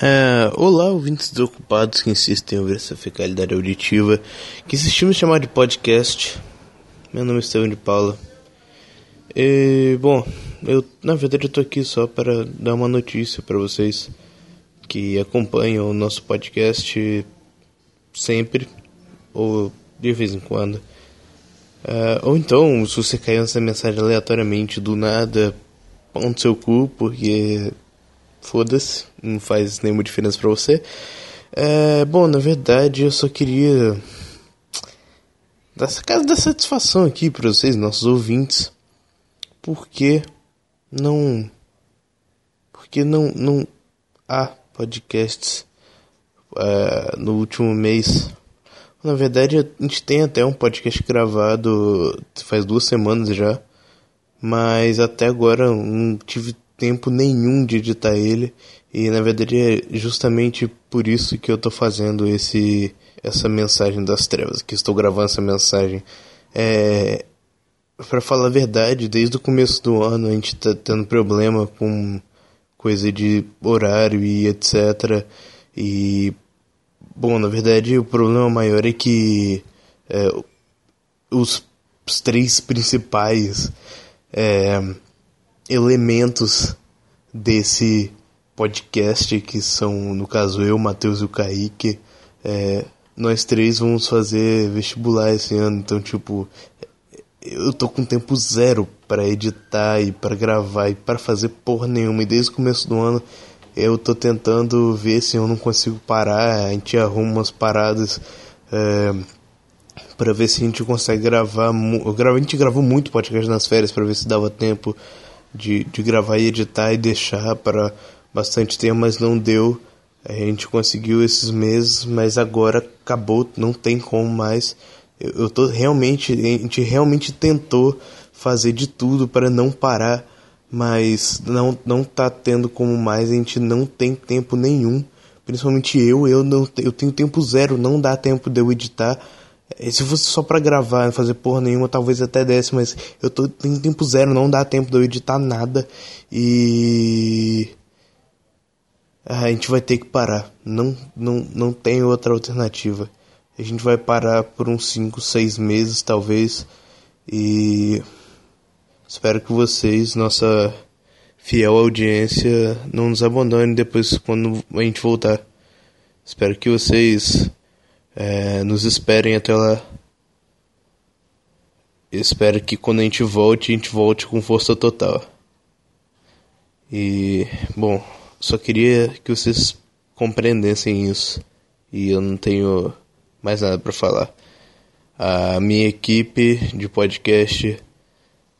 É, olá, ouvintes desocupados que insistem em ouvir essa fecalidade auditiva que insistimos em chamar de podcast. Meu nome é Estevam de Paula. E, bom, eu na verdade eu tô aqui só para dar uma notícia para vocês que acompanham o nosso podcast sempre ou de vez em quando. Uh, ou então, se você caiu nessa mensagem aleatoriamente do nada, pão no seu cu, porque foda-se, não faz nenhuma diferença para você. É, bom, na verdade eu só queria dar essa casa da satisfação aqui para vocês, nossos ouvintes, porque não porque não não há podcasts é, no último mês. Na verdade, a gente tem até um podcast gravado faz duas semanas já, mas até agora não tive tempo nenhum de editar ele e na verdade é justamente por isso que eu estou fazendo esse essa mensagem das trevas, que estou gravando essa mensagem. É, para falar a verdade, desde o começo do ano a gente está tendo problema com coisa de horário e etc. E bom, na verdade o problema maior é que é, os, os três principais é, elementos desse podcast, que são, no caso, eu, Matheus e o Kaique. É, nós três vamos fazer vestibular esse ano, então, tipo, eu tô com tempo zero para editar e para gravar e para fazer porra nenhuma. E desde o começo do ano eu tô tentando ver se eu não consigo parar. A gente arruma umas paradas é, para ver se a gente consegue gravar. Eu, a gente gravou muito podcast nas férias para ver se dava tempo de, de gravar e editar e deixar para bastante tempo, mas não deu. A gente conseguiu esses meses, mas agora acabou, não tem como mais. Eu, eu tô realmente, a gente realmente tentou fazer de tudo para não parar, mas não não tá tendo como mais, a gente não tem tempo nenhum. Principalmente eu, eu não eu tenho tempo zero, não dá tempo de eu editar se fosse só pra gravar, não fazer porra nenhuma, talvez até desse, mas eu tô em tempo zero, não dá tempo de eu editar nada. E. A gente vai ter que parar. Não, não, não tem outra alternativa. A gente vai parar por uns 5, 6 meses, talvez. E. Espero que vocês, nossa fiel audiência, não nos abandone depois quando a gente voltar. Espero que vocês é, nos esperem até lá. espero que quando a gente volte, a gente volte com força total. E, bom, só queria que vocês compreendessem isso. E eu não tenho mais nada para falar. A minha equipe de podcast,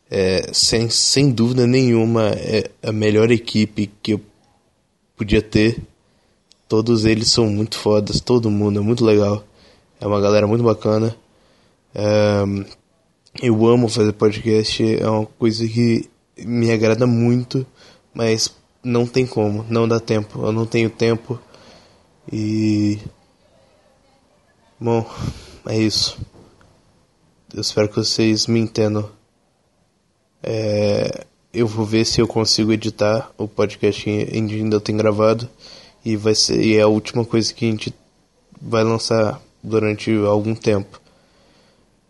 é, sem, sem dúvida nenhuma, é a melhor equipe que eu podia ter. Todos eles são muito fodas, todo mundo é muito legal. É uma galera muito bacana. É, eu amo fazer podcast, é uma coisa que me agrada muito, mas não tem como, não dá tempo. Eu não tenho tempo e. Bom, é isso. Eu espero que vocês me entendam. É, eu vou ver se eu consigo editar o podcast que ainda tem gravado e vai ser e é a última coisa que a gente vai lançar durante algum tempo.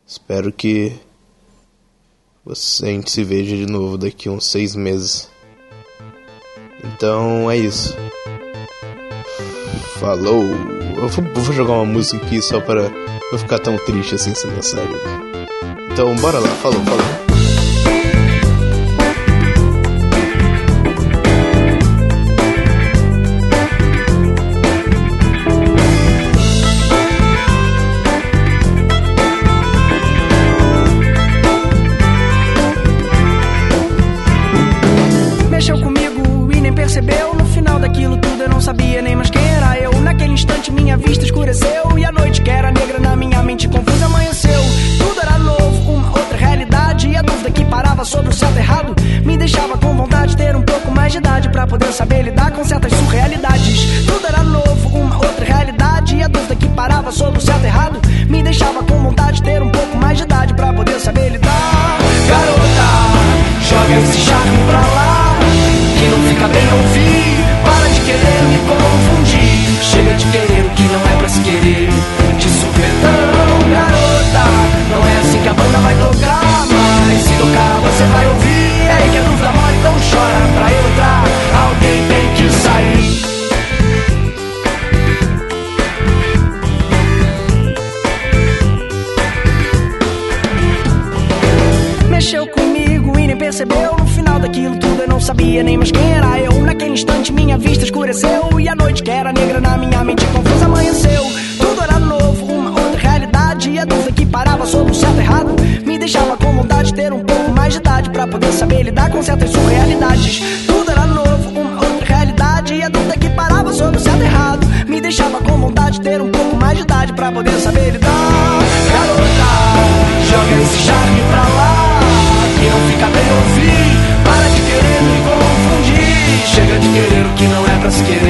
Espero que a gente se veja de novo daqui uns seis meses. Então é isso. Falou! Eu vou, vou jogar uma música aqui só para não ficar tão triste assim sendo sério. Então bora lá, falou, falou. Sobre o certo e errado me deixava com vontade de ter um pouco mais de idade para poder saber lidar com certas surrealidades. Tudo era novo, uma outra realidade e a dúvida que parava sobre o certo e errado me deixava com vontade de ter um pouco mais de idade para poder saber lidar. Garota, joga esse charme pra lá, que não fica bem ouvir. você vai ouvir. É que a dúvida mole, então chora pra entrar. Alguém tem que sair. mexeu comigo e nem percebeu. No final daquilo tudo eu não sabia nem mais quem era eu. Naquele instante minha vista escureceu. E a noite que era negra na minha mente confusa amanheceu. Tudo era novo, uma outra realidade. E a dúvida que parava sobre o certo e errado Me deixava com vontade de ter um mais de idade para poder saber lidar com certas surrealidades. Tudo era novo, uma outra realidade e a dúvida que parava sobre o certo e errado me deixava com vontade de ter um pouco mais de idade para poder saber lidar. Garota, joga esse charme pra lá que não fica bem ouvir. Para de querer me confundir. Chega de querer o que não é pra se querer.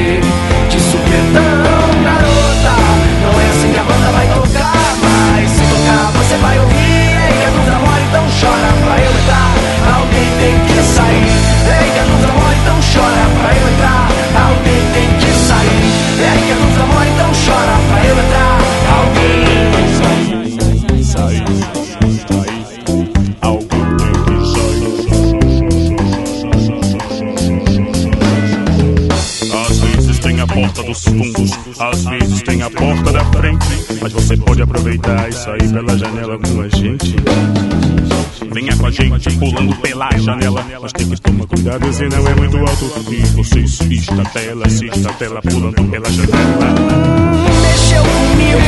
Dos fundos, às vezes tem a porta da frente. Mas você pode aproveitar e sair pela janela com a gente. Venha com a gente, pulando pela janela. Mas tem que tomar cuidado, senão é muito alto. E você tela, assista a tela pulando pela janela. mexeu comigo.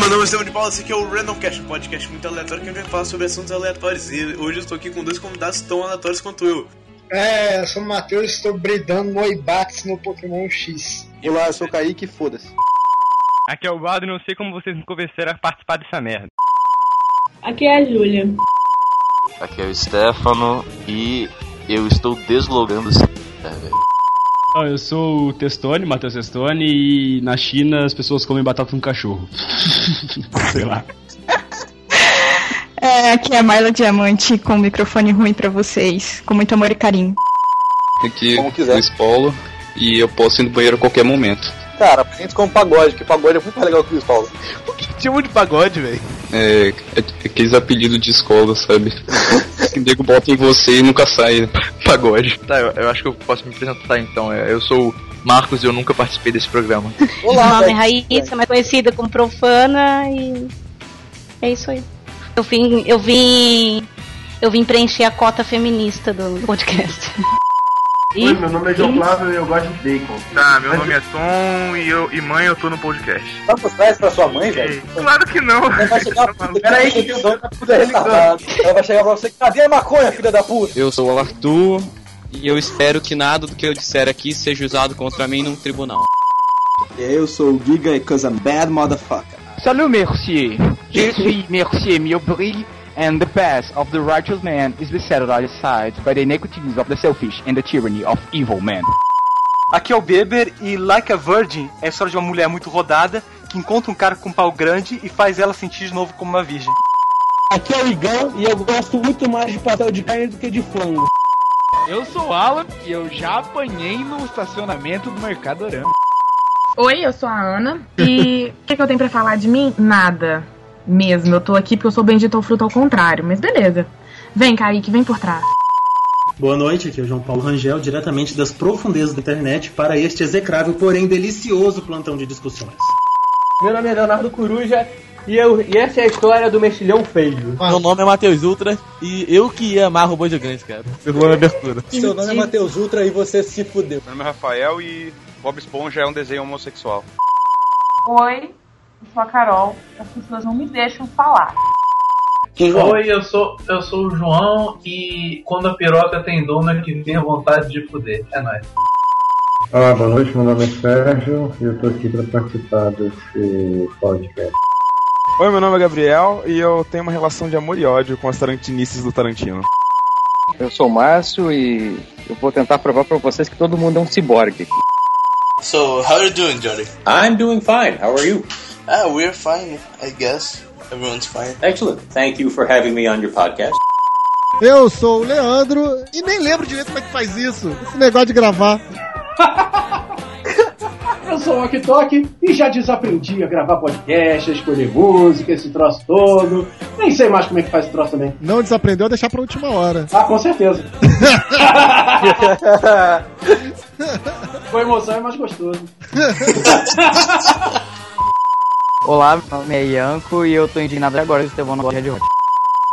Meu nome é Estevam de Paula, esse aqui é o Randomcast, um podcast muito aleatório que a gente vai falar sobre assuntos aleatórios. E hoje eu estou aqui com dois convidados tão aleatórios quanto eu. É, eu sou o Matheus e estou bridando Noibax no Pokémon X. Olá, eu sou o Kaique, foda-se. Aqui é o Valdo e não sei como vocês me convenceram a participar dessa merda. Aqui é a Júlia. Aqui é o Stefano e eu estou deslogando esse. É, velho. Eu sou o Testone, Matheus Testone, e na China as pessoas comem batata com cachorro. Sei lá. É, aqui é a Marla Diamante com o microfone ruim pra vocês, com muito amor e carinho. Aqui Como quiser. Luiz Paulo e eu posso ir no banheiro a qualquer momento. Cara, apresenta como pagode, que pagode é muito mais legal que o Luiz Paulo. Por que tipo de pagode, velho? É, é aqueles apelidos de escola, sabe? que o nego bota em você e nunca sai. Pagode. Tá, eu, eu acho que eu posso me apresentar então. É, Eu sou o Marcos e eu nunca participei desse programa. Meu nome é Raíssa, mais conhecida como Profana e é isso aí. Eu vim, eu vim, eu vim preencher a cota feminista do podcast. Oi, meu nome é João Flávio e eu gosto de bacon. Tá, meu nome é Tom e, eu, e mãe eu tô no podcast. Dá pra trás pra sua mãe, velho? Claro que não. Ela vai chegar Peraí, que tem doido, tá tudo retardado. Ela vai chegar pra você, cadê a maconha, filha da puta? Eu sou o Arthur e eu espero que nada do que eu disser aqui seja usado contra mim num tribunal. Eu sou o Giga e cause I'm bad motherfucker. Salut, Mercier. Je suis Mercier Miobril, and the path of the righteous man is beset on either side by the iniquities of the selfish and the tyranny of evil men. Aqui é o Beber e Like a Virgin é a história de uma mulher muito rodada que encontra um cara com um pau grande e faz ela sentir de novo como uma virgem. Aqui é o Igão e eu gosto muito mais de pastel de carne do que de frango. Eu sou o Alan e eu já apanhei no estacionamento do Mercadorama. Oi, eu sou a Ana e o que, que eu tenho pra falar de mim? Nada. Mesmo, eu tô aqui porque eu sou bendito ao fruto ao contrário, mas beleza. Vem, Kaique, vem por trás. Boa noite, aqui é o João Paulo Rangel, diretamente das profundezas da internet, para este execrável, porém delicioso plantão de discussões. Meu nome é Leonardo Coruja e, eu, e essa é a história do mexilhão feio. Meu nome é Matheus Ultra e eu que ia amar robô gigante, cara. Pegou na abertura. Seu nome é Matheus Ultra e você se fudeu. Meu nome é Rafael e Bob Esponja é um desenho homossexual. Oi, eu sou a Carol. As pessoas não me deixam falar. Oi, eu sou, eu sou o João e quando a piroca tem dono é que tem a vontade de fuder. É nóis. Olá, boa noite, meu nome é Sérgio e eu tô aqui para participar desse podcast. Oi, meu nome é Gabriel e eu tenho uma relação de amor e ódio com as tarantinices do Tarantino. Eu sou o Márcio e eu vou tentar provar para vocês que todo mundo é um ciborgue. So, how are you doing, Johnny? I'm doing fine. How are you? Ah, we're fine, I guess. Everyone's fine. Excellent. Thank you for having me on your podcast. Eu sou o Leandro e nem lembro direito como é que faz isso. Esse negócio de gravar. Eu sou o Ok Tok e já desaprendi a gravar podcast, a escolher música, esse troço todo. Nem sei mais como é que faz esse troço também. Não desaprendeu a deixar pra última hora. Ah, com certeza. Com emoção é mais gostoso. Olá, meu nome é Ianco e eu tô indignado agora que o Estevão não gosta de rock.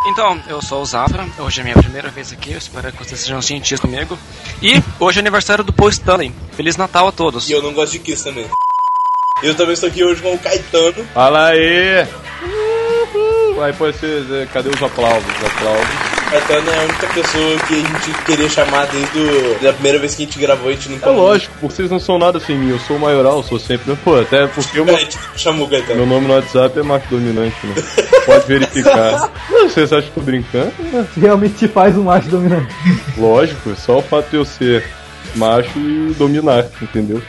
Então, eu sou o Zafra, hoje é minha primeira vez aqui, eu espero que vocês sejam gentis comigo. E hoje é aniversário do Paul Stanley. Feliz Natal a todos. E eu não gosto de Kiss também. Eu também estou aqui hoje com o Caetano. Fala aí! Uhul. Aí pode ser, é, cadê os aplausos? Os aplausos. Caetano é a única pessoa que a gente queria chamar desde o, a primeira vez que a gente gravou, a gente nunca É lógico, vocês não são nada sem mim, eu sou o maioral, eu sou sempre. Pô, até porque eu. A gente chamou o Caetano. Meu nome no WhatsApp é macho dominante, né? Pode verificar. Não, vocês acham que eu tô brincando? Realmente te faz um macho dominante. Lógico, é só o fato de eu ser macho e dominar, entendeu?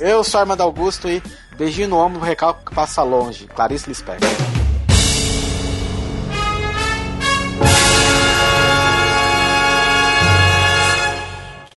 Eu sou Armando Augusto e beijinho no ombro, o recalque passa longe. Clarice Lispector.